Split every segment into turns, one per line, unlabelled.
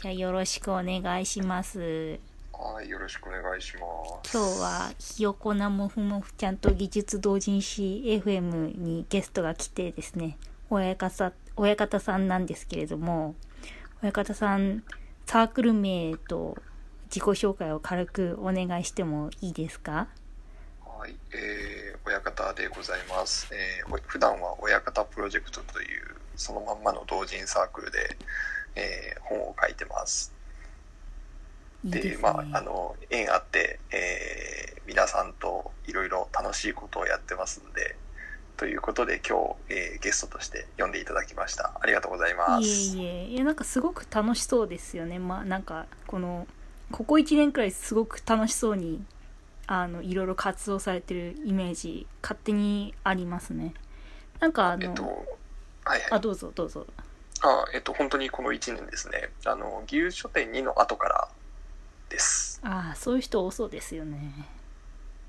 じゃあよろしくお願いします。
はい、よろしくお願いします。
今日はひよこなもふもふちゃんと技術同人誌 FM にゲストが来てですね、親方、親方さんなんですけれども、親方さん、サークル名と自己紹介を軽くお願いしてもいいですか？
はい、えー、親方でございます。えー、お普段は親方プロジェクトというそのまんまの同人サークルで、えー、本を書いてます。で
ね。
まあ、あの、縁あって、えー、皆さんといろいろ楽しいことをやってますんで、ということで今日、えーゲストとして呼んでいただきました。ありがとうございます。
いえいえいやなんかすごく楽しそうですよねまあなんかこのここ1年くらいすごく楽しそうにあのいろいろ活動されてるイメージ勝手にありますねなんかあの、
えっと、はいはい。
あどうぞどうぞ
あえっと、本当にこの1年ですね。あの、義勇書店2の後からです。
ああそういう人多そうですよね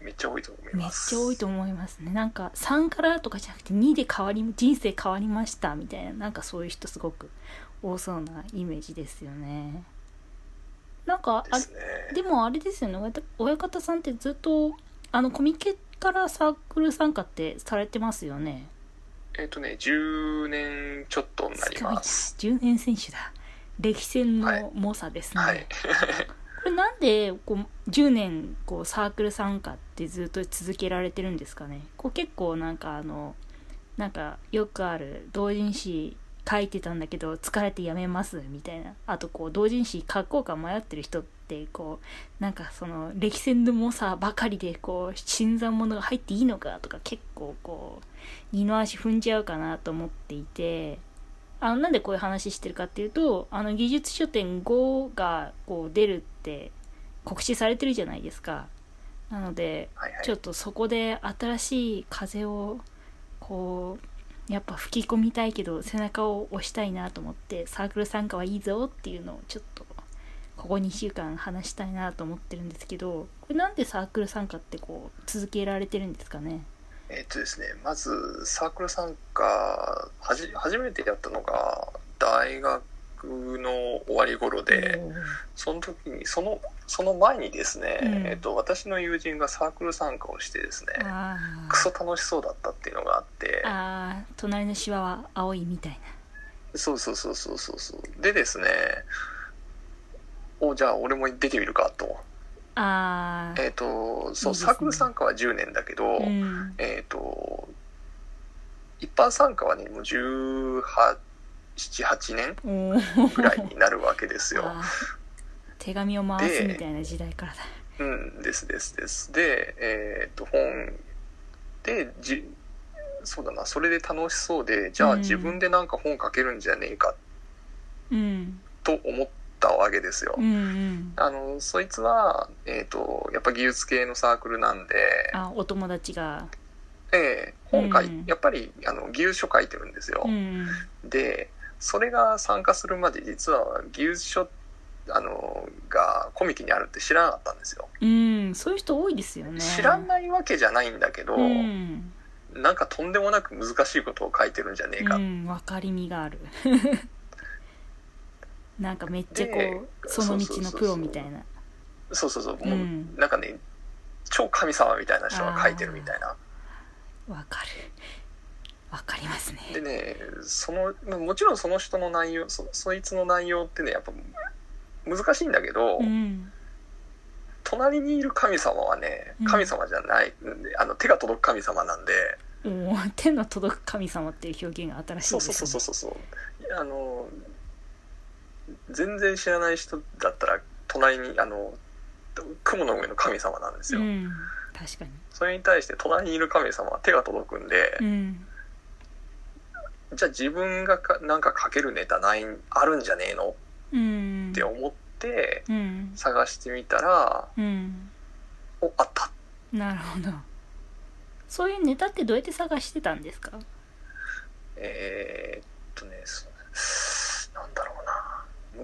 めっちゃ多いと思い
めっ
ます。
ちゃ多いと思いますねなんか3からとかじゃなくて2で変わり人生変わりましたみたいななんかそういう人すごく多そうなイメージですよねなんかあ
ですね。
でもあれですよね親方親方さんってずっとあのコミケからサークル参加ってされてますよね
えっ、とね、10年ちょっとになります。
10年選手だ。歴戦
はい。
の猛者ですね、
はい。
これなんでこう10年こうサークル参加ってずっと続けられてるんですかね？こう結構なんかあのなんかよくある同人誌書いてたんだけど疲れてやめますみたいな。あとこう同人誌書こうか迷ってる人ってこうなんかその歴戦の猛者ばかりでこう新参者が入っていいのかとか結構こう二の足踏んじゃうかなと思っていてあのなんでこういう話してるかっていうとあの技術書店5がこう出るって告知されてるじゃないですか。なので
はいはい。
ちょっとそこで新しい風をこうやっぱ吹き込みたいけど背中を押したいなと思ってサークル参加はいいぞっていうのをちょっとここ2週間話したいなと思ってるんですけどこれなんでサークル参加ってこう続けられてるんですかね？
えっ、とですね、まずサークル参加、はじ、初めてやったのが大学の終わり頃で、その時に、その、その前にですね、
うん。
えっ、と、私の友人がサークル参加をしてですね、クソ楽しそうだったっていうのがあって、
あー隣のシワは青いみたい
そうそうそうそうそうそう。でですね、お、じゃあ俺も出てみるかと。
なあー。
えっ、と、そう、
ね。
サークル参加は10年だけど、
うん。
えっ、と、一般参加はね、もう18、7、8年ぐらいになるわけですよ。
手紙を回すみたいな時代からだ。
うん、ですですです。で、えっ、と、本で、じ、そうだな、それで楽しそうで、じゃあ
うん。
自分でなんか本書けるんじゃねえか
うん。
と思ったわけですよ。
うんうん
あの、そいつは、えっ、と、やっぱ技術系のサークルなんで、
あお友達が
ええ本書い、
うん
やっぱり、あの、技術書書いてるんですよ。
うん
で、それが参加するまで実は技術書、あの、がコミケにあるって知らなかったんですよ。
うんそういう人多いですよね
知らないわけじゃないんだけど、
うん
なんかとんでもなく難しいことを書いてるんじゃねえか。
うん分かりみがあるなんかめっちゃこ
で
うその道のプロみたいな。
そうそうそう。もう、
うん。
なんかね、超神様みたいな人が書いてるみたいな。
わかる。わかりますね。
でね、その、まあもちろんその人の内容、そそいつの内容ってね、やっぱ難しいんだけど、
うん。
隣にいる神様はね
うん、
神様じゃない、あの手が届く神様なんで、
おー手の届く神様っていう表現が新しい
そう
ですね。
そうそうそうそうそう。あの、全然知らない人だったら、隣に、あの、雲の上の神様なんですよ。
うん。確かに。
それに対して隣にいる神様は手が届くんで、
うん。
じゃあ自分がかなんか書けるネタないあるんじゃねえの？っ
うん。
て思って
うん。
探してみたら、
うん。
お、あった。
なるほど。そういうネタってどうやって探してたんですか？
えーっとね、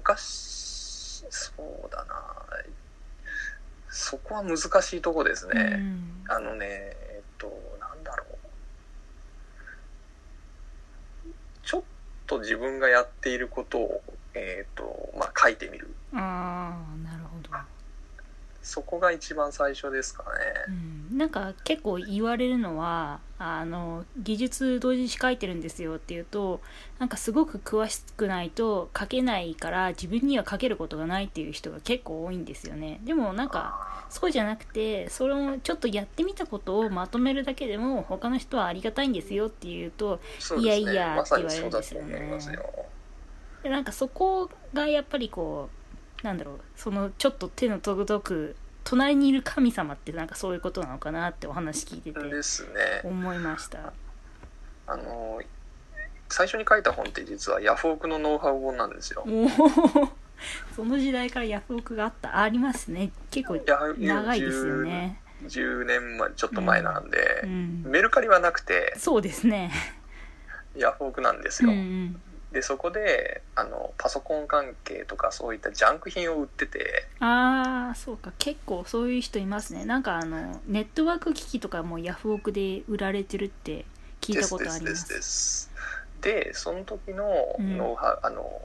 な。昔、そうだな。そこは難しいとこですね。
うん
あのね、えっと、なんだろう。ちょっと自分がやっていることを、えっと、まあ、書いてみるそこが一番最初ですかね。
うん、なんか結構言われるのはあの技術同時誌書いてるんですよっていうとなんかすごく詳しくないと書けないから自分には書けることがないっていう人が結構多いんですよね。でもなんかそうじゃなくてそれをちょっとやってみたことをまとめるだけでも他の人はありがたいんですよっていうと
ね。
いやいやって言われるんですよね。
思いますよ。
でなんかそこがやっぱりこうなんだろう。そのちょっと手の届く隣にいる神様ってなんかそういうことなのかなってお話聞いてて
ですね。
思いました。
あの最初に書いた本って実はヤフオクのノウハウ本なんですよ。
その時代からヤフオクがあった。ありますね。結構長いですよね。
10年前ちょっと前なんで、
うん。
メルカリはなくて
そうですね。
ヤフオクなんです
うん
よ。
うん
でそこであのパソコン関係とかそういったジャンク品を売ってて。
ああそうか。結構そういう人いますね。なんかあのネットワーク機器とかもヤフオクで売られてるって聞いたことありま
です
す
です。でその時の
うん。
ノウハウ、あの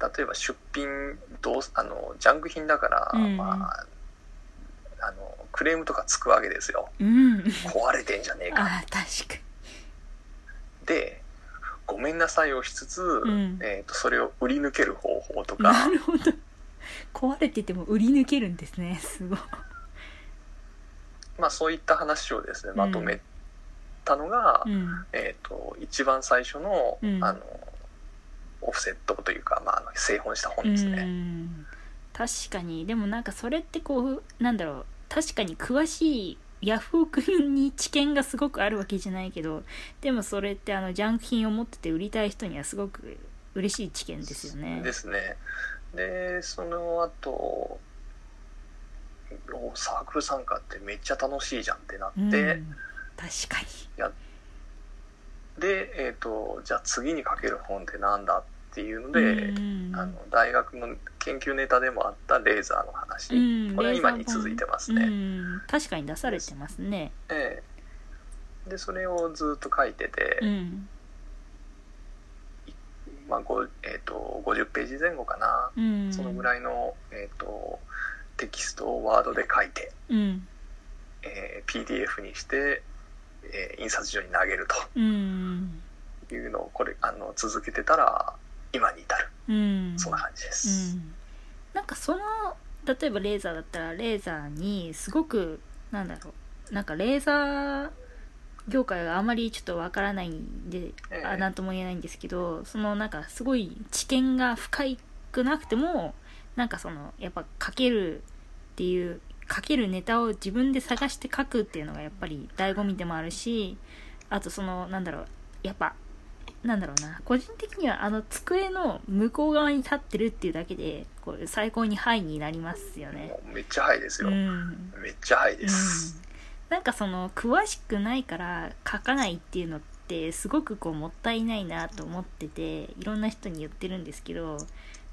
例えば出品どうあのジャンク品だから、
うん。
まああのクレームとかつくわけですよ。
うん。
壊れてんじゃねえか。
ああ確か
でごめんなさいをしつつ、
ん。
えー、とそれを売り抜ける方法と
にな
か
るほど。壊れてても売り抜けるんですね。すごい。
まあそういった話をですねまとめたのが、
うん。
えー、と一番最初の,、
うん。
あのオフセットというか、まあ、製本した本
う
ですね。
ん。確かに。でもなんかそれってこうなんだろう。確かに詳しいヤフオクに知見がすごくあるわけじゃないけどでもそれってあのジャンク品を持ってて売りたい人にはすごく嬉しい知見ですよね
ですね。でその後おサークル参加ってめっちゃ楽しいじゃんってなって、
うん、確かに
で、えー、とじゃあ次に書ける本ってなんだっていうので、
うん。
あの大学の研究ネタでもあったレーザーの話、
うん
これは今に続いてますね。
うん。確かに出されてますね。
ええ。でそれをずっと書いてて、
うん。
まあごえー、と50ページ前後かな、
うん。
そのぐらいの、えー、とテキストをワードで書いて、
うん。
えー PDF にして、えー印刷所に投げる
うん。
というのをこれあの続けてたら今に至る。
うん。
そんな感じで
う
す。
ん、なんかその例えばレーザーだったらレーザーにすごくなんだろう。なんかレーザー業界があまりちょっとわからないんで、
ええ。
あなんとも言えないんですけどそのなんかすごい知見が深くなくてもなんかそのやっぱ書けるっていう書けるネタを自分で探して書くっていうのがやっぱり醍醐味でもあるしあとそのなんだろう。やっぱなんだろうな個人的にはあの机の向こう側に立ってるっていうだけでこう最高にハイになりますよね
めっちゃハイですよ。
うん
めっちゃハイです。
うんなんかその詳しくないから書かないっていうのってすごくこうもったいないなと思ってていろんな人に言ってるんですけど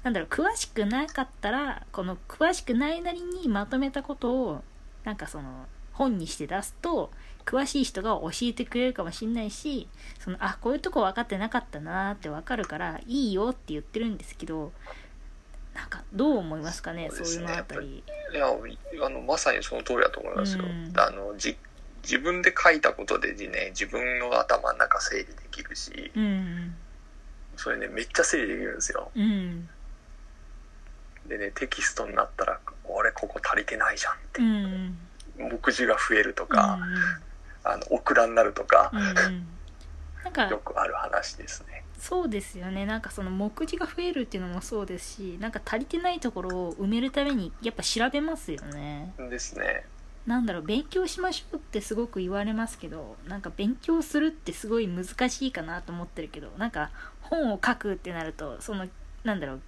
なんだろう詳しくなかったらこの詳しくないなりにまとめたことをなんかその本にして出すと詳しい人が教えてくれるかもしれないしそのあこういうとこ分かってなかったなって分かるからいいよって言ってるんですけどなんかどう思いますかね？
そうですね。
そういうのあたり。
いやあのまさにその通りだと思いますよ。
うん。
あのじ自分で書いたことでね自分の頭の中整理できるし
うん。
それねめっちゃ整理できるんですよ。
うん。
でねテキストになったら「俺ここ足りてないじゃん」って。
う、ん
目次が増えるとか、
うん
あのオクラになるとか
う、んうんなんか
よくある話ですね。
そうですよねなんかその目次が増えるっていうのもそうですしなんか足りてないところを埋めるためにやっぱ調べますよね
ですね。
なんだろう勉強しましょうってすごく言われますけどなんか勉強するってすごい難しいかなと思ってるけどなんか本を書くってなるとそのなんだろう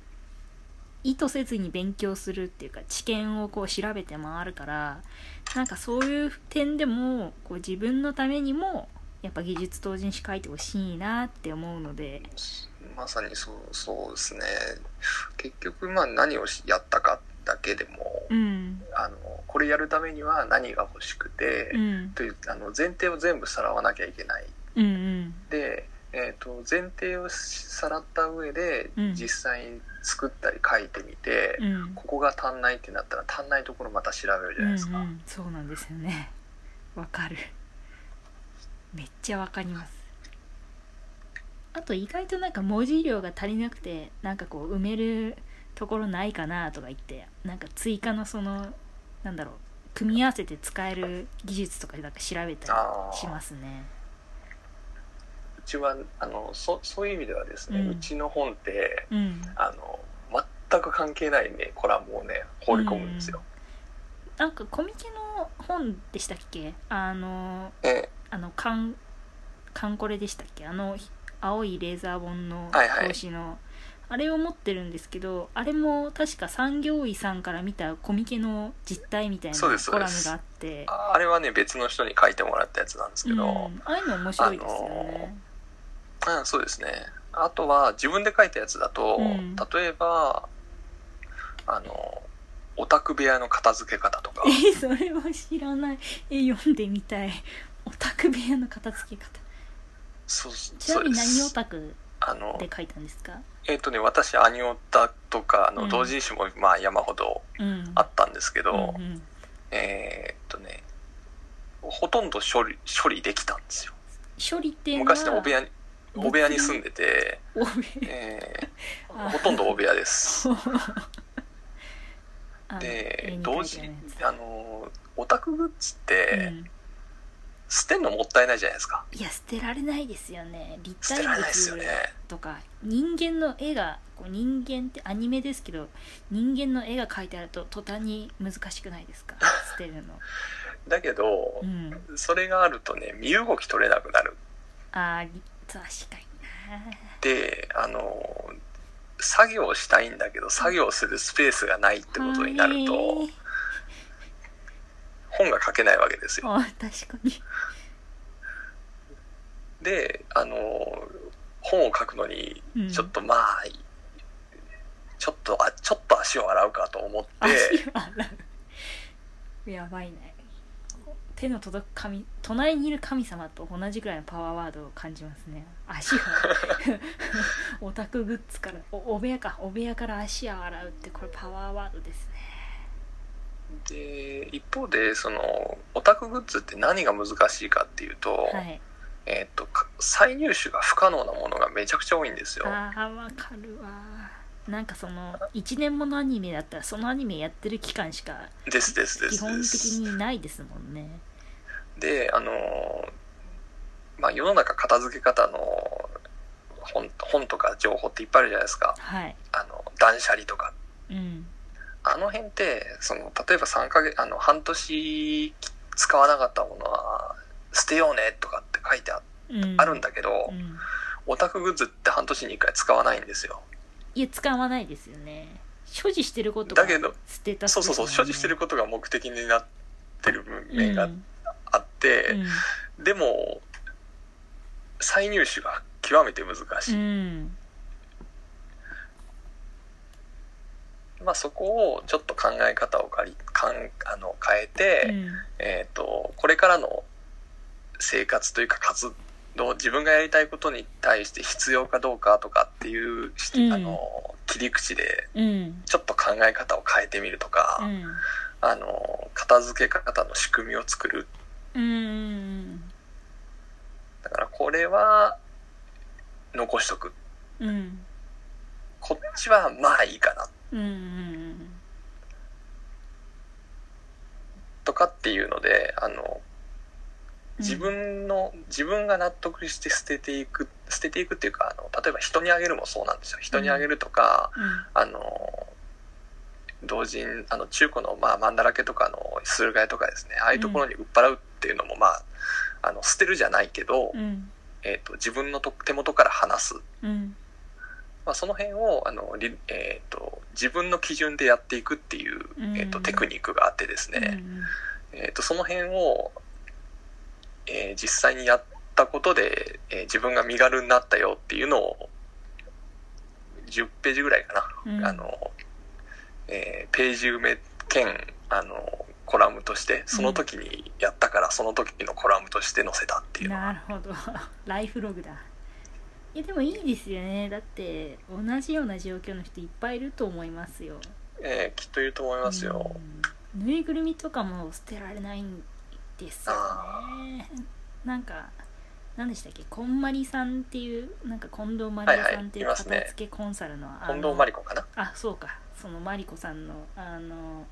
意図せずに勉強するっていうか知見をこう調べて回るからなんかそういう点でもこう自分のためにもやっぱ技術同人誌書いてほしいなって思うので
まさにそうそうですね。結局まあ何をしやったかだけでも、
うん
あのこれやるためには何が欲しくて、
うん
というあの前提を全部さらわなきゃいけない。
うんうん
で、えー、と前提をさらった上で
うん。
実際に作ったり書いてみて、
うん。
ここが足んないってなったら足んないところまた調べるじゃないですか、
うんうん、そうなんですよね。わかる。めっちゃわかります。あと意外となんか文字量が足りなくてなんかこう埋めるところないかなとか言ってなんか追加のそのなんだろう組み合わせて使える技術とかなんか調べたりしますね。
うちはあのそそういう意味ではですね、
う
うんちの本って
うん。
あの全く関係ないねコラムをね放り込むんですよ、
なんかコミケの本でしたっけ？あの
え
あのカンカンコレでしたっけ？あのひ青いレーザー本の
はいはい。
表紙の、あれを持ってるんですけどあれも確か産業医さんから見たコミケの実態みたいなコラムがあって。
ああれはね別の人に書いてもらったやつなんですけど、
うん、ああいうの面白いですよね、
うん、そうですね。あとは自分で書いたやつだと、
うん。
例えばあのオタク部屋の片付け方とか。
えそれは知らない。え読んでみたい。オタク部屋の片付け方。
そう
ちなみに何オ
す
タクで書いたんですか？
えっ、とね私アニオタとかあの
うん。
同人誌もまあ山ほど
うん。
あったんですけど、
うんうん。
えっ、とねほとんど処理処理できたんですよ。
処理って
昔ねお部屋にお部屋に住んでて、え
あ。
ーほとんどお部屋です。
あ
で同時
あ
のオタクグッズって、
うん。
捨てんのもったいないじゃないですか。
いや捨てられないですよね。立体
られないですよ
物
ね。
とか人間の絵がこう人間ってアニメですけど人間の絵が描いてあると途端に難しくないですか？捨てるの。
だけど
う、ん。
それがあるとね身動き取れなくなる。
あ確かに
であの作業したいんだけど作業するスペースがないって
な
ことになると
はい
本が書けないわけですよ。
あ確かに。
であの本を書くのに
うん。
ちょっとまあ、ちょっとあちょっと足を洗うかと思って
足を洗う。やばいね手の届く神隣にいる神様と同じくらいのパワーワードを感じますね。足を。オタクグッズから。おお部屋か。お部屋から足を洗うってこれパワーワードですね。
で一方でそのオタクグッズって何が難しいかっていうと,、
はい。
えー、とか再入手が不可能なものがめちゃくちゃ多いんですよ。
あーわかるわなんかその1年ものアニメだったらそのアニメやってる期間しか
ですですです
基本的にないですもんね。
であのまあ世の中片付け方の本本とか情報っていっぱいあるじゃないですか。
はい。
あの断捨離とか。
うん。
あの辺ってその例えば3ヶ月あの半年使わなかったものは捨てようねとかって書いてあるんだけど、
うん。
オタクグッズって半年に1回使わないんですよ
いや使わないですよね。所持してることが
だけど
ステータス
そうそうそう、所持してることが目的になってる面が
うん。
あって、
うん。
でも再入手が極めて難しい、
うん。
まあそこをちょっと考え方を借りかんあの変えて、
うん。
えー、とこれからの生活というか活動自分がやりたいことに対して必要かどうかとかっていうし、
うん。
あの切り口で
うん。
ちょっと考え方を変えてみるとか、
うん。
あの片付け方の仕組みを作る。
うん。
だからこれは残しとく。
うん。
こっちはまあいいかな。とかっていうのであの自分の、自分が納得して捨てていく捨てていくっていうかあの例えば人にあげるもそうなんですよ。人にあげるとか、あの同人あの中古の、まあ、マンだらけとかの駿河屋とかですね。ああいうところに売っ払うっていうのも、まああの捨てるじゃないけど、
うん。
えー、と自分のと手元から離す、
うん。
まあ、その辺をあの、りえー、と自分の基準でやっていくっていう、
うん。
えー、とテクニックがあってですね、えー、とその辺を、えー実際にやったことで、えー自分が身軽になったよっていうのを10ページぐらいかな、
うん。
あのえーページ埋め兼あのコラムとしてその時にやったからその時のコラムとして載せたっていう
なるほど。ライフログだ。いやでもいいですよね。だって同じような状況の人いっぱいいると思いますよ。
えーきっといると思いますよ、
うん。ぬいぐるみとかも捨てられないんですよね。なんか何でしたっけ？こんまりさんっていうなんか近藤まりえさんっていう片付けコンサルの,、あの
近藤真理子かな？
あそうか。そのマリコさんのあの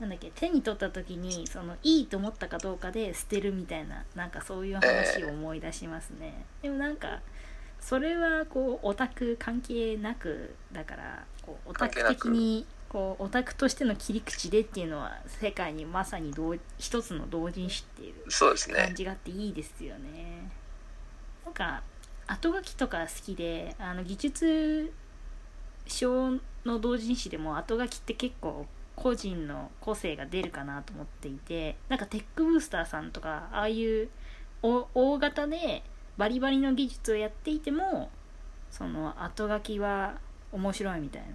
なんだっけ？手に取った時にそのいいと思ったかどうかで捨てるみたいななんかそういう話を思い出しますね、でもなんかそれはこうオタク関係なくだからこうオタク的にこうオタクとしての切り口でっていうのは世界にまさに同一つの同人誌っていう感じがあっていいですよね。なんか後書きとか好きであの技術書の同人誌でも後書きって結構個人の個性が出るかなと思っていてなんかテックブースターさんとかああいうお大型でバリバリの技術をやっていてもその後書きは面白いみたいな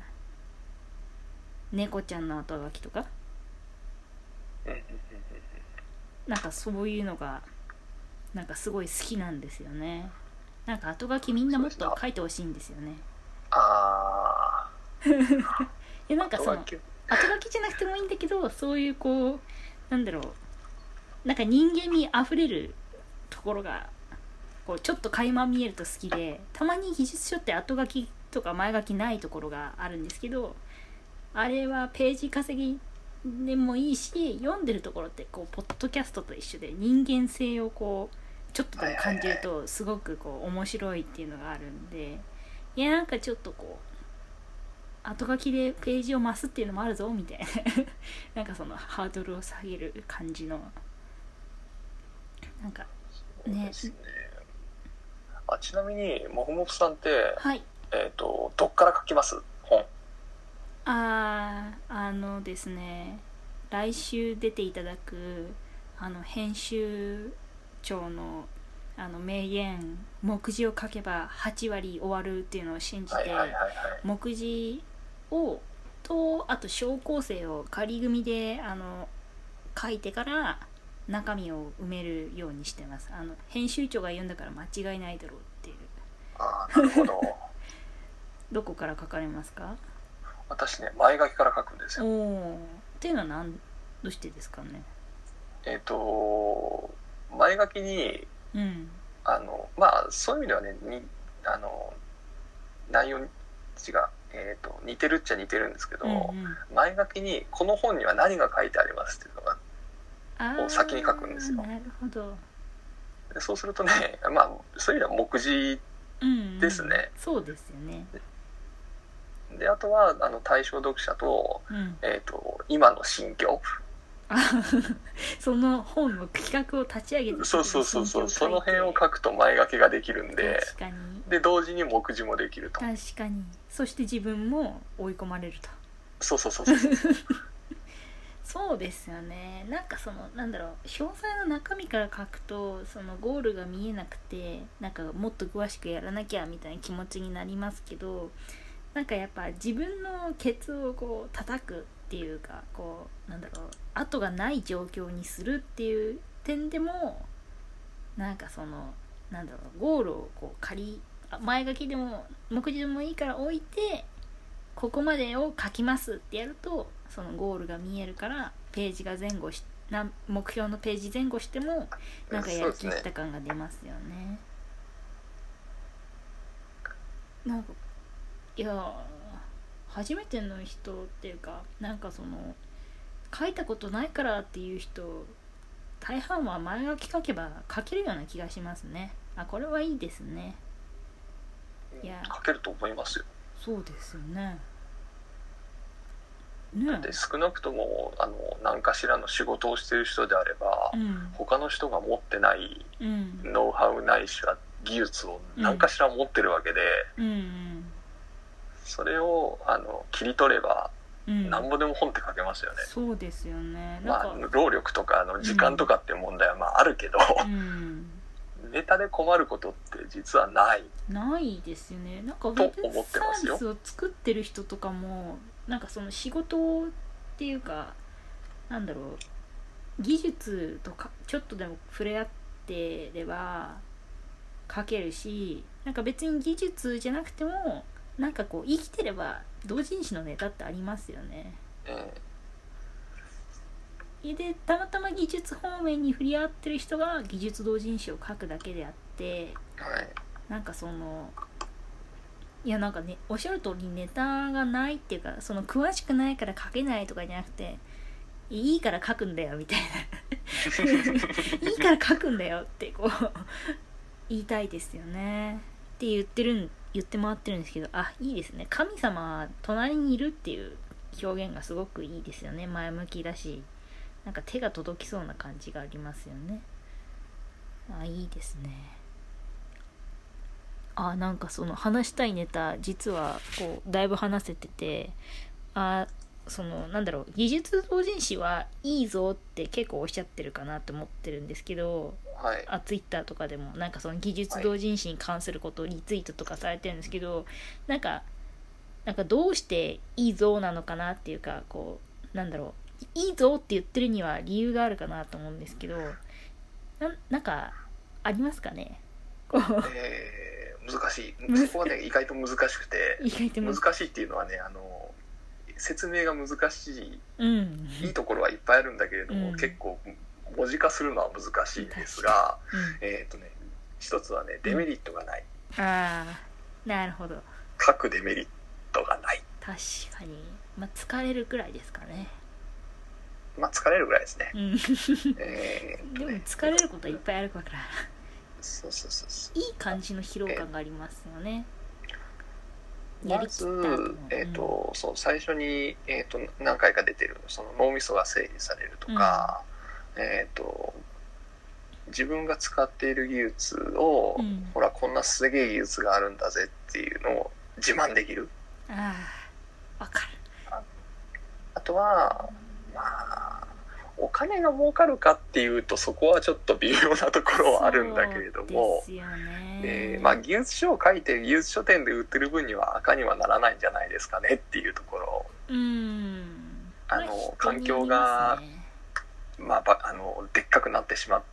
猫ちゃんの後書きとか？なんかそういうのがなんかすごい好きなんですよね。なんか後書きみんなもっと書いてほしいんですよね。
あ
いやなん
あ
かその後書きじゃなくてもいいんだけどそういうこうなんだろう。なんか人間味あふれるところがこうちょっと垣間見えると好きでたまに技術書って後書きとか前書きないところがあるんですけどあれはページ稼ぎでもいいし読んでるところってこうポッドキャストと一緒で人間性をこうちょっとでも感じるとすごくこう面白いっていうのがあるんでいやなんかちょっとこう後書きでページを増すっていうのもあるぞみたいな。なんかそのハードルを下げる感じの。なんか
ね。あちなみにもふもふさんって、
はい。
えっ、とどっから書きます？本
あーあのですね来週出ていただくあの編集長のあの名言目次を書けば8割終わるっていうのを信じて、目次をとあと小構成を仮組であの書いてから中身を埋めるようにしてます。あの編集長が言うんだから間違いないだろうっていう。
ああなるほど。
どこから書かれますか？
私ね前書きから書くんです
お
よ。
おっていうのは何どうしてですかね？
えっ、と前書きに
うん。
あのまあそういう意味ではねにあの内容違う、えー、と似てるっちゃ似てるんですけど、
うんうん。
前書きにこの本には何が書いてありますっていうのがを先に書くんですよ。
なるほど、
でそうするとねまあそういう意味では目次
うんうん。
ですね。
そうですよね
であとはあの対象読者と,、
うん。
えー、と今の心境。
あ その本の企画を立ち上げて
そうそうそうそう。その辺を書
く
くと前書きができるんで。
確かに。
で同時に目次もできると。
確かに。そして自分も追い込まれると。
そうそうそうそう。
そうですよね。なんかそのなんだろう。詳細の中身から書くとそのゴールが見えなくてなんかもっと詳しくやらなきゃみたいな気持ちになりますけどなんかやっぱ自分のケツをこう叩くっていうかこうなんだろう後がない状況にするっていう点でもなんかそのなんだろうゴールをこう仮前書きでも目次でもいいから置いてここまでを書きますってやるとそのゴールが見えるからページが前後しな目標のページ前後してもなんかやる気った感が出ますよね。なんかいや初めての人っていうかなんかその書いたことないからっていう人大半は前書き書けば書けるような気がしますね。あこれはいいですね。いや。
書けると思いますよ。
そうですよね。ね
で少なくともあの何かしらの仕事をしてる人であれば、
うん。
他の人が持ってない
うん。
ノウハウないしは技術を何かしら持ってるわけで、
うん
それをあの切り取ればなんぼでも本って書けますよね、
そうですよね。
まあ労力とかあの時間とかっていう問題はまああるけど、
うん。
ネタで困ることって実はない。
ないですよね。なんかウ
と
ェブサービスを作ってる人とかもなんかその仕事っていうかなんだろう。技術とかちょっとでも触れ合ってれば書けるしなんか別に技術じゃなくてもなんかこう生きてれば同人誌のネタってありますよね。
うん。
でたまたま技術方面に振り合ってる人が技術同人誌を書くだけであって
はい。
なんかそのいやなんかねおっしゃる通りネタがないっていうかその詳しくないから書けないとかじゃなくていいから書くんだよみたいな。いいから書くんだよってこう言いたいですよね。って言ってるん言って回ってるんですけどあいいですね。神様隣にいるっていう表現がすごくいいですよね。前向きだしなんか手が届きそうな感じがありますよね。あいいですね。あなんかその話したいネタ実はこうだいぶ話せててあそのなんだろう技術同人誌はいいぞって結構おっしゃってるかなって思ってるんですけど
はい。
あツイッターとかでもなんかその技術同人誌に関することをリツイートとかされてるんですけど、なんかなんかどうしていいぞなのかなっていうかこうなんだろう。いいぞって言ってるには理由があるかなと思うんですけどななんかありますかね？こう。
えー難しい。そこはね意外と難しくて
意外と難
難しいっていうのはねあの説明が難しい
うん。
いいところはいっぱいあるんだけれども、
うん。
結構文字化するのは難しいんですが
うん。
えっ、とね一つはねデメリットがない、
ああなるほど。
書くデメリットがない。
確かに。まあ疲れるくらいですかね。
まあ疲れるぐらいですね。
うん。
えーっ
でも
とね
疲れることはいっぱいあるから。
そうそうそうそ
いい感じの疲労感がありますよね。
うま
やりきった
ずえーっと、そう最初に、えーっと何回か出てるその脳みそが整理されるとか、えーっと自分が使っている技術を、
うん。
ほらこんなすげえ技術があるんだぜっていうのを自慢できる。
ああわかる。
あとはまあお金が儲かるかっていうとそこはちょっと微妙なところはあるんだけれども
ですよね、
えーまあ、技術書を書いて技術書店で売ってる分には赤にはならないんじゃないですかねっていうところ。
うん。
あの環境
に
が
ま
あばあのでっかくなってしまう。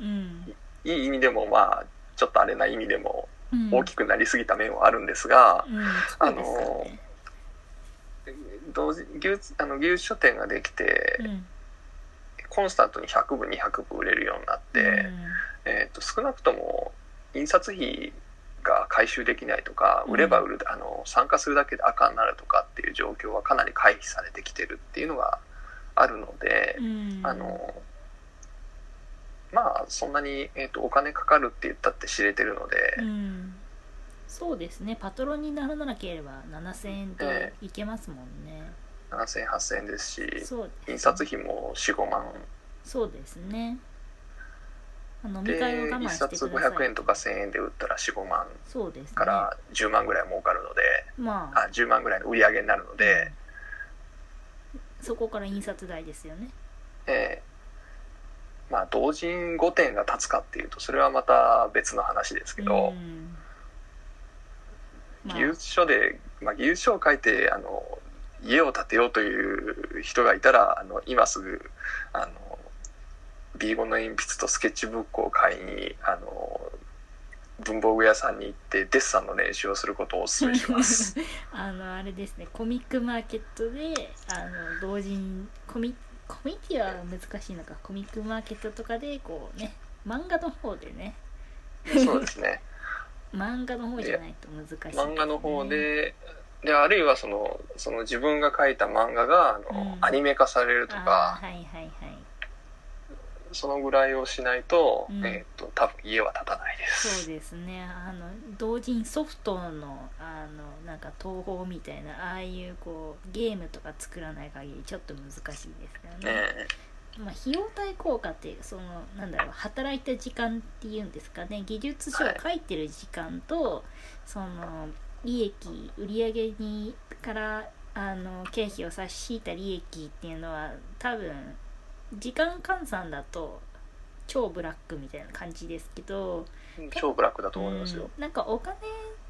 うん。
いい意味でもまあちょっとあれな意味でも
うん。
大きくなりすぎた面はあるんですが、
うんそうですよね。
同時技術あの技術書店ができて、
うん
コンスタントに100部200部売れるようになって、えー、と少なくとも印刷費が回収できないとか
うん。
売れば売る、あの参加するだけで赤になるとかっていう状況はかなり回避されてきてるっていうのがあるので、
うん。
あのまあそんなに、えー、とお金かかるって言ったって知れてるので、
うん。そうですね。パトロンにならなければ7000円でいけますもんね、
7000円8000円ですし
そうです
印刷費も45万。
そうですね。飲み
で
会を我慢
1
して
冊
ください。
500円とか1000円で売ったら45万
そうですね。
から10万ぐらい儲かるので、
まあ。
あ10万ぐらいの売り上げになるので。
そこから印刷代ですよね。
えーまあ同人5点が立つかっていうとそれはまた別の話ですけど、
うん。まあ。
技術書で、まあ、技術書を書いてあの家を建てようという人がいたらあの今すぐあの B5 の鉛筆とスケッチブックを買いにあの文房具屋さんに行ってデッサンの練習をすることをお勧めします。
あのあれですねコミックマーケットであの同人コミコミティは難しいのかコミックマーケットとかでこうね漫画の方でね。
そうですね。
漫画の方じゃないと難しいね、
漫画の方でであるいはそのその自分が書いた漫画があの、
うん。
アニメ化されると
あ
か
ーはいはいはい
そのぐらいをしないと,、
うん。
えー、と多分家は建たないです。
そうですね。あの同人ソフトのあのなんか東宝みたいなああいうこうゲームとか作らない限りちょっと難しいですよね。
ね
まあ、費用対効果ってそのなんだろう働いた時間っていうんですかね。技術書を書いてる時間と、その利益売上にからあの経費を差し引いた利益っていうのは多分時間換算だと超ブラックみたいな感じですけど
超ブラックだと思いますよ。
うんなんかお金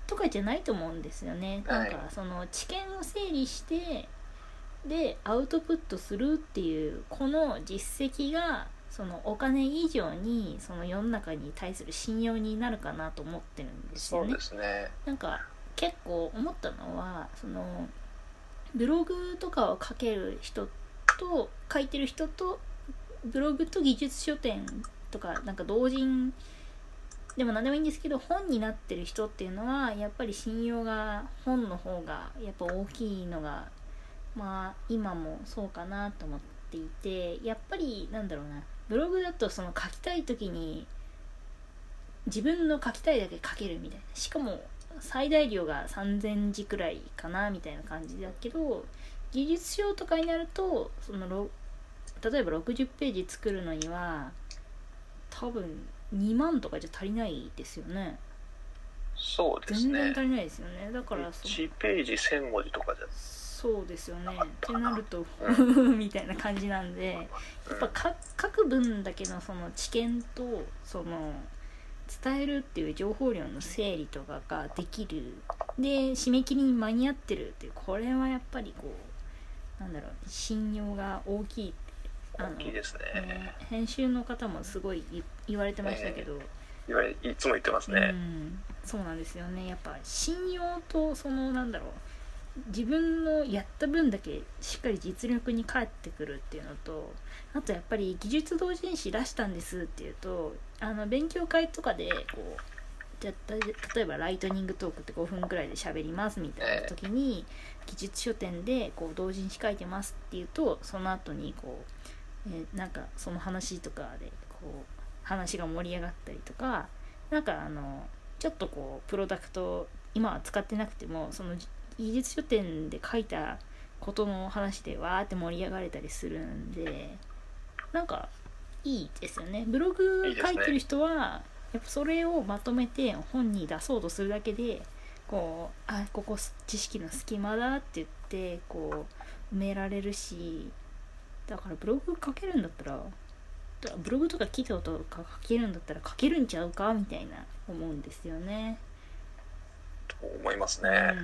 とかじゃないと思うんですよね、
はい
なんかその知見を整理してでアウトプットするっていうこの実績がそのお金以上にその世の中に対する信用になるかなと思ってるんですよね。
そうですね
なんか結構思ったのはそのブログとかを書ける人と書いてる人とブログと技術書店とかなんか同人でも何でもいいんですけど本になってる人っていうのはやっぱり信用が本の方がやっぱ大きいのがまあ今もそうかなと思っていてやっぱりなんだろうなブログだとその書きたい時に自分の書きたいだけ書けるみたいな。しかも最大量が3000字くらいかなみたいな感じだけど技術書とかになるとその例えば60ページ作るのには多分2万とかじゃ足りないですよね。
そうです
全然
ね
足りないですよね。だからそ
1ページ1000文字とかじゃ。
そうですよね。ってなると
う
みたいな感じなんでやっぱか書く分だけのその知見とその伝えるっていう情報量の整理とかができる。で締め切りに間に合ってるっていうこれはやっぱりこうなんだろう信用が大きい
大きいですね。
ね編集の方もすごい言言われてましたけど、
言われいつも言ってます
う
ね、
ん、そうなんですよね。やっぱ信用とそのなんだろう自分のやった分だけしっかり実力に返ってくるっていうのとあとやっぱり技術同人誌出したんですっていうとあの勉強会とかでこうじゃた例えばライトニングトークって5分くらいで喋りますみたいな時に技術書店でこう同人誌書いてますっていうとその後にこう、えーなんかその話とかでこう話が盛り上がったりとかなんかあのちょっとこうプロダクト今は使ってなくてもその技術書店で書いたことの話でわーって盛り上がれたりするんでなんかいいですよね。ブログ書いてる人はやっぱそれをまとめて本に出そうとするだけでこうあここ知識の隙間だって言ってこう埋められるしだからブログ書けるんだったらブログとか聞いたことか書けるんだったら書けるんちゃうかみたいな思うんですよね。
と思いますね、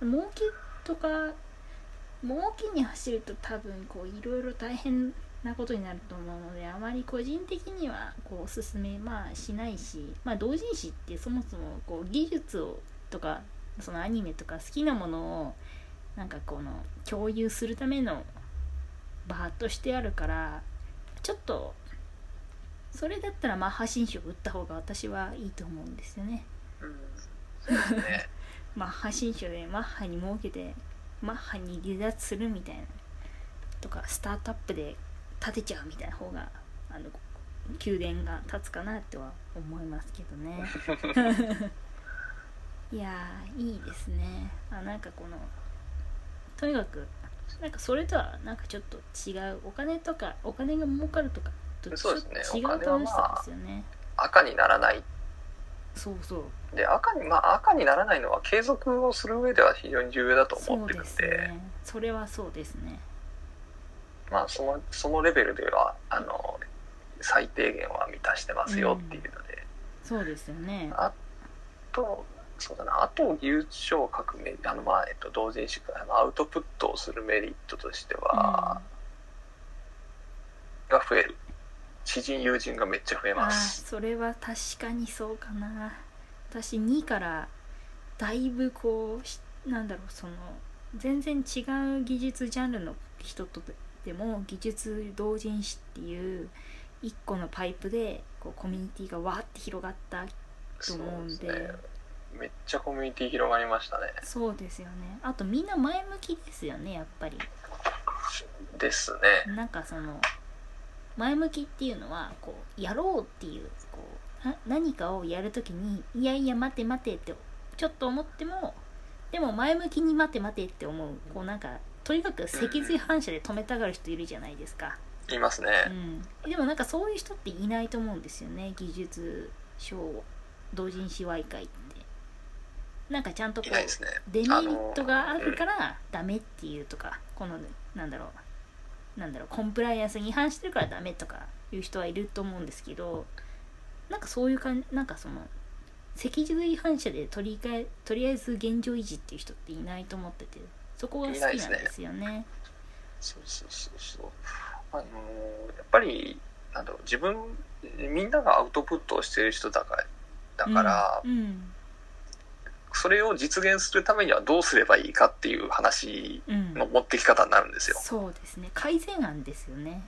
うん、儲けとか儲けに走ると多分こういろいろ大変なことになると思うのであまり個人的にはこうおすすめまあしないしまあ同人誌ってそもそもこう技術をとかそのアニメとか好きなものをなんかこの共有するための場としてあるからちょっとそれだったらマッハ新書を打った方が私はいいと思うんですよね。
うんそうですね。
マッハ新書でマッハに儲けてマッハに離脱するみたいなとかスタートアップで建てちゃうみたいな方があの宮殿が建つかなっては思いますけどね。いやーいいですね。あなんかこのとにかくなんかそれとはなんかちょっと違うお金とかお金が儲かるとかとちょ
そう
っと違う楽しさですよね。
赤にならない。
そうそう。
で赤にまあ赤にならないのは継続をする上では非常に重要だと
そう
思ってるん
です
で
ね。それはそうですね。
まあそのそのレベルではあの最低限は満たしてますよっていうので、
そうですよね。
あとそうだな。あと技術書を書くメあのまあえっと同人誌あのアウトプットをするメリットとしては、が増える。知人友人がめっちゃ増えます。
それは確かにそうかな。私2からだいぶこうしなんだろうその全然違う技術ジャンルの人とでも技術同人誌っていう一個のパイプでこうコミュニティがわーって広がったと思うんで
めっちゃコミュニティ広がりましたね。
そうですよね。あとみんな前向きですよねやっぱり。
ですね。
なんかその前向きっていうのはこうやろうっていうこうな何かをやるときにいやいや待て待てってちょっと思ってもでも前向きに待て待てって思う。こうなんかとにかく脊髄反射で止めたがる人いるじゃないですか、
いますね、
うん、でもなんかそういう人っていないと思うんですよね。技術賞同人誌媒会ってなんかちゃんとこ
いないですね。
デメリットがあるからダメっていうとかこのなんだろうなんだろうコンプライアンスに違反してるからダメとかいう人はいると思うんですけどなんかそういう感じなんかその脊髄反射でとりかえとりあえず現状維持っていう人っていないと思っててそこが好きなんですよね。
そうそうそうそう。あのーやっぱりなんだろう自分みんながアウトプットをしてる人だからだから、
うん
それを実現するためにはどうすればいいかっていう話
うん、
の持ってき方になるんですよ。
そうですね。改善案ですよね。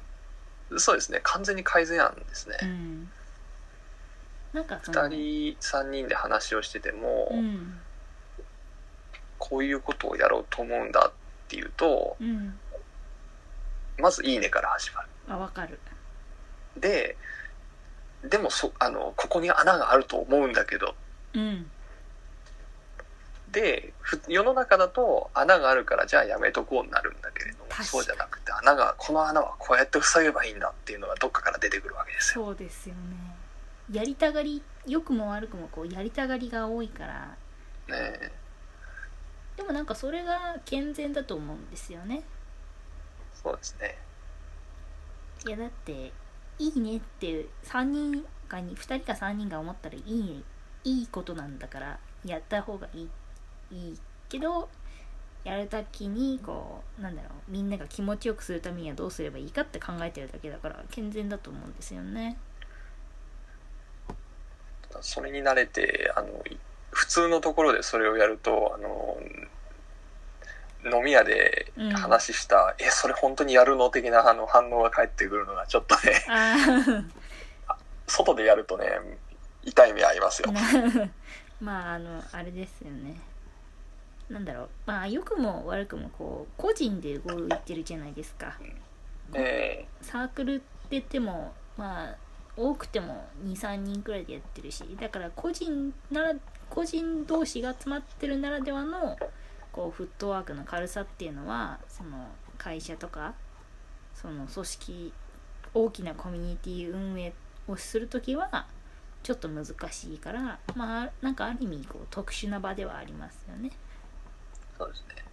そうですね。完全に改善案ですね。
うん。なんかその
2人3人で話をしてても、
うん。
こういうことをやろうと思うんだっていうと
うん。
まず「いいね」から始まる。
あわかる。
ででもそあのここに穴があると思うんだけど
うん
でふ世の中だと穴があるからじゃあやめとこうになるんだけれどもそうじゃなくて穴がこの穴はこうやって塞げばいいんだっていうのがどっかから出てくるわけですよ。
そうですよね。やりたがり良くも悪くもこうやりたがりが多いから。
ね
でもなんかそれが健全だと思うんですよね。
そうですね。
いやだっていいねって3人かに2人か3人が思ったらいいねいいことなんだからやった方がいいいいけどやるときにこうなんだろうみんなが気持ちよくするためにはどうすればいいかって考えてるだけだから健全だと思うんですよね。
それに慣れてあのい普通のところでそれをやるとあの飲み屋で話した「えそれ本当にやるの?」的なあの反応が返ってくるのがちょっとね
あ
外でやるとね痛い目合いますよ。
まああのあれですよねなんだろう。まあ良くも悪くもこう個人で動いてるじゃないですか。
え
サークルって言ってもまあ多くても23人くらいでやってるしだから個人なら個人同士が集まってるならではのこうフットワークの軽さっていうのはその会社とかその組織大きなコミュニティ運営をする時はちょっと難しいからまあなんかある意味こう特殊な場ではありますよね。
そうですね。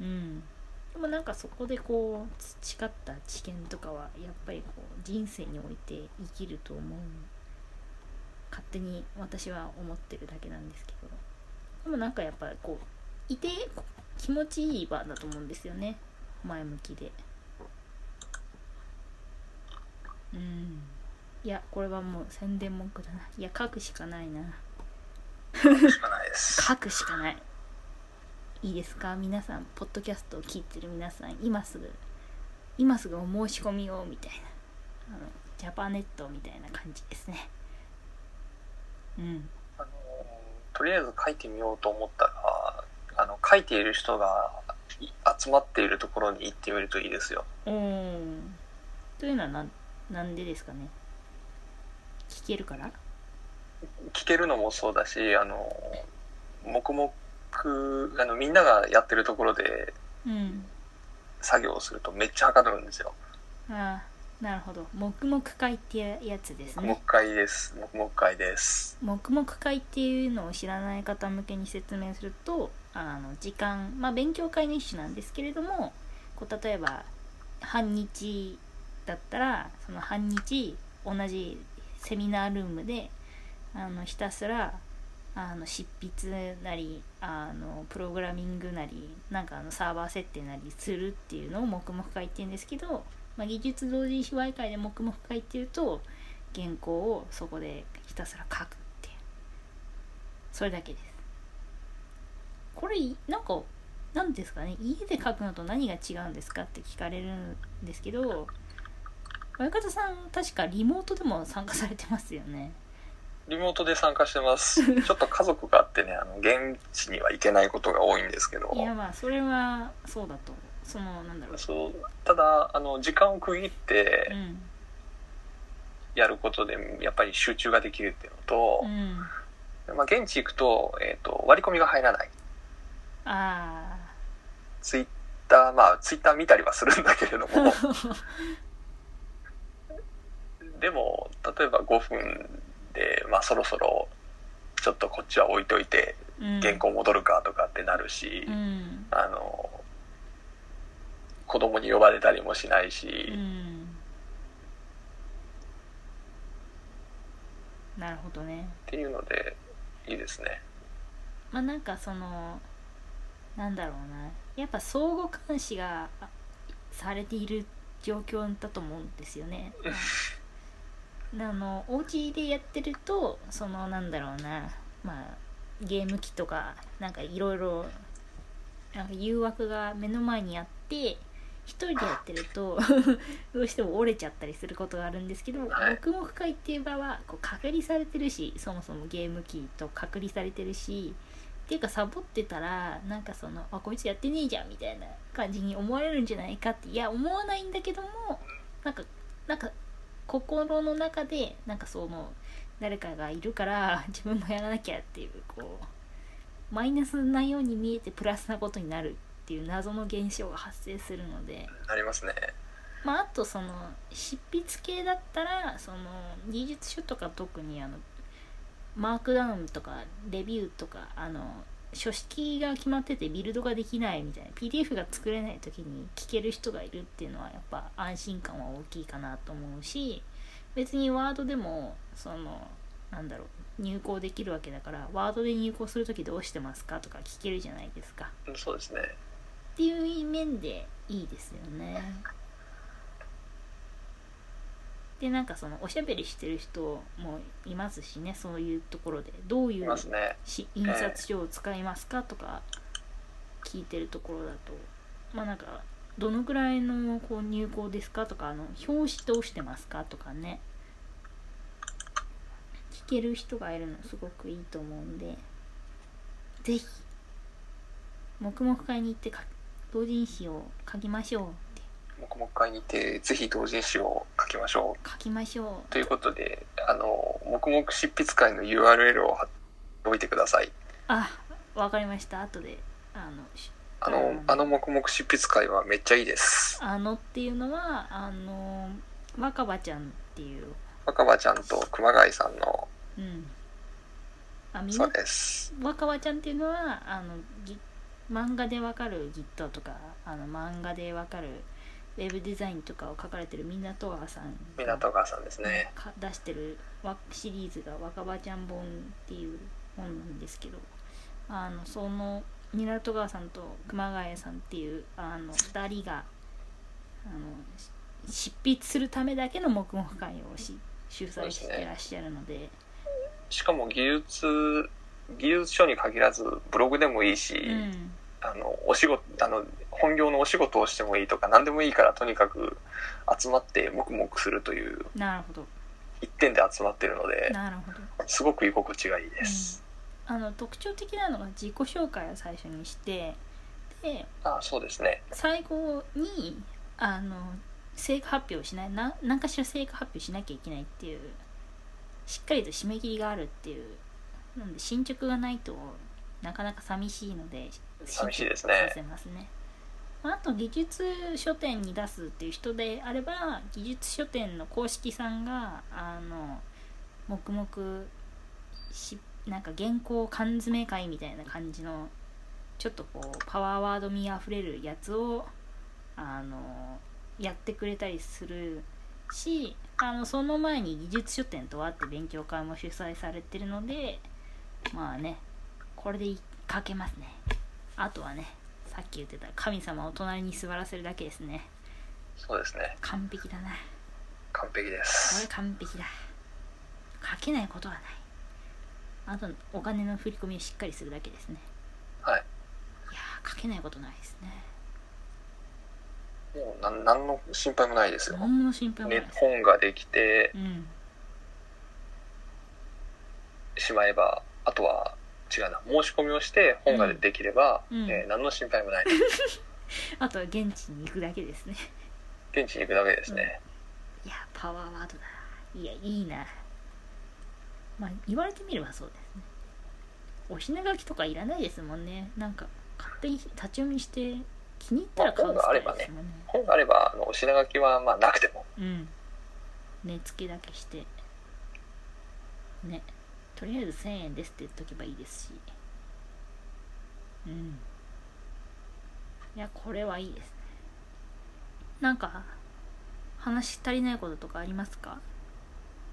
うん、でもなんかそこでこう培った知見とかはやっぱりこう人生において生きると思う。勝手に私は思ってるだけなんですけどでもなんかやっぱりこういて気持ちいい場だと思うんですよね。前向きで。うん。いやこれはもう宣伝文句だな。いや書くしかないな。
しかないです。
書くしかないいいですか？皆さんポッドキャストを聞いてる皆さん今すぐ今すぐお申し込みをみたいなあのジャパネットみたいな感じですね。うん。
あのとりあえず書いてみようと思ったらあの書いている人がい集まっているところに行ってみるといいですよ。
おー。というのはなんなんでですかね？聞けるから？
聞けるのもそうだしあの黙々あのみんながやってるところで
うん
作業をするとめっちゃはかどるんですよ。
ああなるほど黙々会っていうやつです
黙々
ね
会です。黙々会です。
黙々会っていうのを知らない方向けに説明するとあの時間まあ勉強会の一種なんですけれどもこう例えば半日だったらその半日同じセミナールームであのひたすらあの執筆なりあのプログラミングなりなんかあのサーバー設定なりするっていうのを黙々会っていうんですけど、まあ、技術同時視会会で黙々会っていうと原稿をそこでひたすら書くっていう。それだけです。これなんか何ですかね？家で書くのと何が違うんですかって聞かれるんですけど親方さん確かリモートでも参加されてますよね。
リモートで参加してます。ちょっと家族があってね、あの、現地には行けないことが多いんですけど、
いやまあそれはそうだとそのなんだろう。
そう、ただ、あの、時間を区切って
うん。
やることで、やっぱり集中ができるっていうのと
う、ん。
まあ、現地行くと、えっ、と、割り込みが入らない。
あ
ツイッター、まあ、ツイッター見たりはするんだけれども、でも、例えば5分で、まあ、そろそろ、ちょっとこっちは置いといて、原稿戻るかとかってなるし、
うん。
あの、子供に呼ばれたりもしないし、
うん。なるほどね。
っていうので、いいですね。
まあなんかそのなんだろうな。やっぱ相互監視があされている状況だと思うんですよね。あのお家でやってるとそのなんだろうなまあゲーム機とかなんかいろいろ誘惑が目の前にあって一人でやってると どうしても折れちゃったりすることがあるんですけど、黙々会っていう場はこう隔離されてるしそもそもゲーム機と隔離されてるしっていうかサボってたらなんかそのあこいつやってねえじゃんみたいな感じに思われるんじゃないかっていや思わないんだけどもなんかなんか心の中でなんかその誰かがいるから 自分もやらなきゃっていうこうマイナスなように見えてプラスなことになるっていう謎の現象が発生するので。
ありますね
まあ、あとその執筆系だったらその技術書とか特にあのマークダウンとかレビューとかあの書式が決まっててビルドができないみたいな PDF が作れない時に聞ける人がいるっていうのはやっぱ安心感は大きいかなと思うし別にワードでもそのなんだろう入稿できるわけだからワードで入稿する時どうしてますかとか聞けるじゃないですか
うんそうですね
っていう面でいいですよね。でなんかそのおしゃべりしてる人もいますしねそういうところで。どうい
いうね。
し印刷書を使いますかとか聞いてるところだと。まあなんかどのくらいのこう入稿ですかとかあの表紙どうしてますかとかね。聞ける人がいるのすごくいいと思うんで。ぜひ黙々会に行ってか同人誌を書きましょう
黙々会にてぜひ同人誌を書きましょう。
書きましょう。
ということであの黙々執筆会の URL を貼っておいてください。
あわかりました。後であのし
あのあの黙々執筆会はめっちゃいいです。
あのっていうのはあの若葉ちゃんっていう。
若葉ちゃんと熊谷さんの
うん。あみ
そうです。
若葉ちゃんっていうのはあのぎ漫画でわかる Git とかあの漫画でわかるウェブデザインとかを書かれてる湊川さん。が
港川さんですね。
か出してるわシリーズが「若葉ちゃん本」っていう本なんですけどあのその湊川さんと熊谷さんっていうあの2人があのし執筆するためだけの黙々会をし主催してらっしゃるので。
しかも技術技術書に限らずブログでもいいし、
うん
あのお仕事あの本業のお仕事をしてもいいとか何でもいいからとにかく集まって黙々するという
なるほど。
一点で集まってるので
なるほど。
すごく居心地がいいです、
あの特徴的なのが自己紹介を最初にしてで
あそうですね。
最後にあの成果発表をしないな何かしら成果発表しなきゃいけないっていうしっかりと締め切りがあるっていうなんで進捗がないとなかなか寂しいので
寂しいですね。
させますね。まああと技術書店に出すっていう人であれば技術書店の公式さんがあの黙々しなんか原稿缶詰会みたいな感じのちょっとこうパワーワード味あふれるやつをあのやってくれたりするしあのその前に技術書店とあって勉強会も主催されてるのでまあねこれでい書けますね。あとはねさっき言ってた神様を隣に座らせるだけですね。
そうですね。
完璧だな。
完璧で
これ
す
完璧だ。書けないことはない。あとお金の振り込みをしっかりするだけですね。
はい。
いやー書けないことないですね。
もうなん何の心配もないですよ、
何の心配もない
ね本ができて
うん。
しまえばあとは違うな。申し込みをして本ができれば、
うん。
えー何の心配もない。
あとは現地に行くだけですね。
現地に行くだけですね、
いやパワーワードだいやいいな。まあ言われてみればそうですね。お品書きとかいらないですもんね。なんか勝手に立ち読みして気に入ったら買うスタイルですもんね,、
本があればあのお品書きはまあなくても。
うん。値付けだけして。ねとりあえず1000円ですって言っとけばいいですし。うん。いやこれはいいですね。なんか話足りないこととかありますか？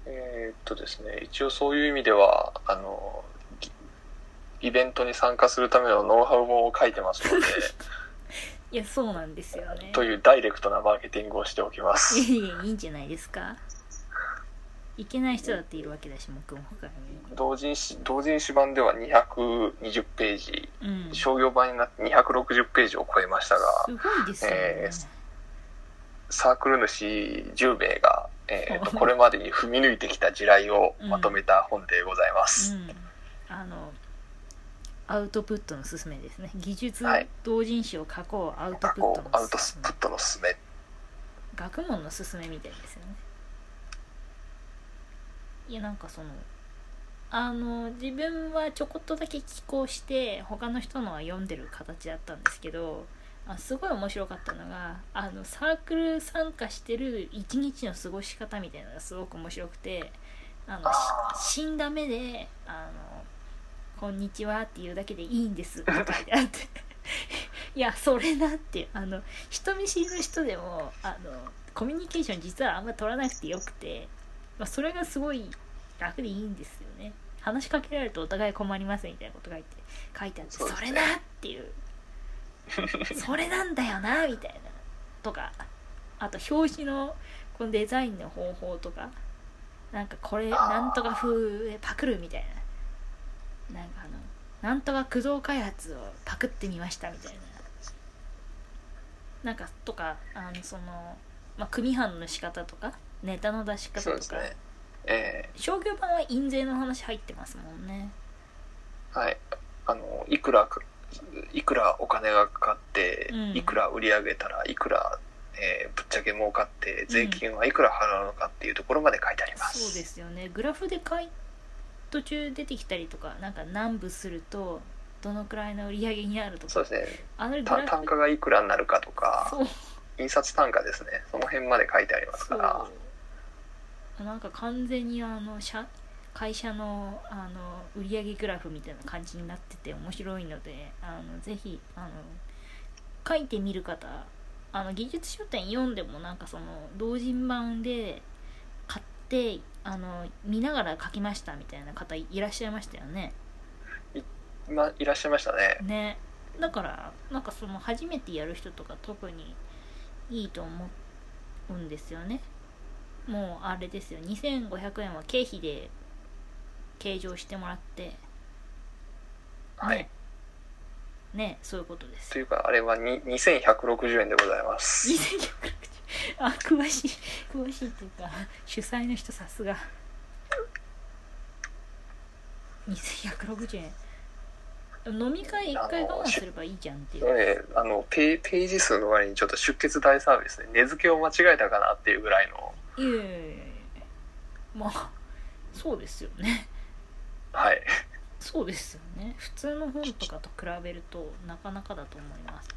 えーっとですね。一応そういう意味ではあのぎイベントに参加するためのノウハウも書いてますので。
いやそうなんですよね。
というダイレクトなマーケティングをしておきます。
いやいやいいんじゃないですか？いけない人だっているわけだし僕も他に
同人誌同人誌版では220ページ。
うん。す
商業版になって260ページを超えましたが
ごいですよね、
えサークル主10名が、えーと
うん
これまでに踏み抜いてきた地雷をまとめた本でございます、
うん。あのアウトプットのすすめですね。技術
はい。
同人誌を書こうアウト
過
プット
アウトプットのすすめ。
学問のすすめみたいですよねいやなんかそのあの自分はちょこっとだけ寄稿して他の人のは読んでる形だったんですけどあすごい面白かったのがあのサークル参加してる一日の過ごし方みたいなのがすごく面白くてあの死んだ目であの「こんにちは」っていうだけでいいんですって書いてあっていやそれなってあの人見知りの人でもあのコミュニケーション実はあんま取らなくてよくて、まあ、それがすごい楽でいいんですよね。話しかけられるとお互い困りますみたいなことが書いて書いてあってそ,、れなっていう。それなんだよなみたいなとかあと表紙のこのデザインの方法とかなんかこれなんとか風パクるみたいな。なんかあのなんとか駆動開発をパクってみましたみたいな。なんかとかあのその、まあ、組版の仕方とかネタの出し方とか、
そうですね。え
商業版は印税の話入ってますもんね。
ーはい。あのいくらかいくらお金がかかって、
うん。
いくら売り上げたらいくら、えーぶっちゃけ儲かって税金はいくら払うのかっていうところまで書いてあります、
そうですよね。グラフで書い途中出てきたりとかなんか何部するとどのくらいの売り上げになるとか。
そうですね。
あの
単価がいくらになるかとか印刷単価ですね。その辺まで書いてありますから
なんか完全にあの社会社のあの売上グラフみたいな感じになってて面白いのであのぜひあの書いてみる方あの技術書店読んでもなんかその同人版で買ってあの見ながら書きましたみたいな方いらっしゃいましたよね。
まあいらっしゃいましたね。
ね。だからなんかその初めてやる人とか特にいいと思うんですよねもうあれですよ。2500円は経費で計上してもらって。
はい、
ね。ね。そういうことです。
というかあれはに2160円でございます。
2160あ詳しい詳しいっていうか主催の人さすが。2160円。飲み会一回我慢すればいいじゃんっていう。
えーあのペページ数の割にちょっと出血大サービスで値付けを間違えたかなっていうぐらいの
いやいやいやいやまあそうですよね。
はい。
そうですよね。普通の本とかと比べるとなかなかだと思います。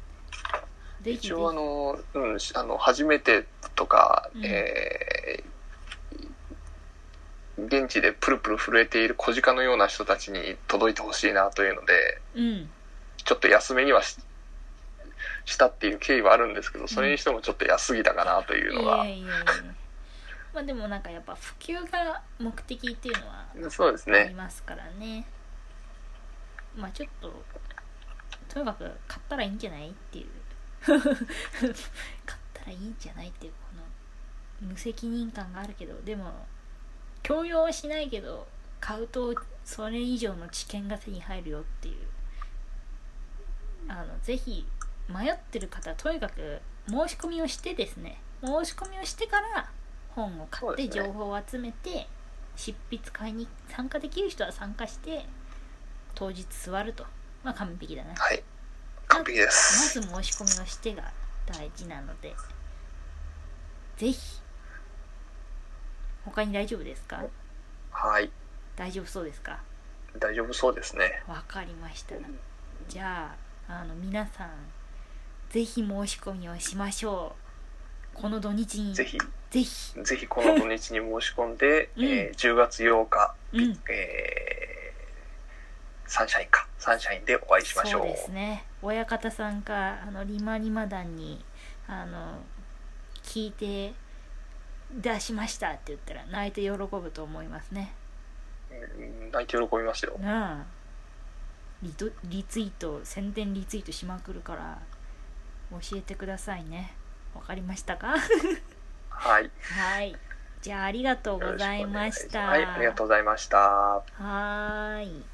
一応あの,、うん、しあの初めてとか、
うん。
えー現地でプルプル震えている小鹿のような人たちに届いてほしいなというので
うん。
ちょっと安めにはししたっていう経緯はあるんですけどそれにしてもちょっと安すぎたかなというのが、
いやいやいやまあでもなんかやっぱ普及が目的っていうのは
そうです
あり
ね
ますからね。まあちょっととにかく買ったらいいんじゃないっていう。買ったらいいんじゃないっていうこの無責任感があるけど。でも強要はしないけど買うとそれ以上の知見が手に入るよっていう。あのぜひ迷ってる方はとにかく申し込みをしてですね。申し込みをしてから本を買って情報を集めて、執筆会に参加できる人は参加して当日座ると。まあ完璧だね。
はい。完璧で
ますず申し込みをしてが大事なので。ぜひ他に大丈夫ですか？
はい。
大丈夫そうですか？
大丈夫そうですね。
わかりました。じゃああの皆さんぜひ申し込みをしましょうこの土日に。
ぜひ。
ぜひ。
ぜひこの土日に申し込んで、
うん。
えー10月8日、
うん。
えーサンシャインか。サンシャインでお会いしましょう。
そうですね。親方さんかあのリマリマ団にあの聞いて出しましたって言ったら泣いて喜ぶと思いますね。
うん泣いて喜びますよ。
なあ。リトリツイート宣伝リツイートしまくるから教えてくださいねわかりましたか？
はい。
はい。じゃあありがとうございました。
はいありがとうございました。
はーい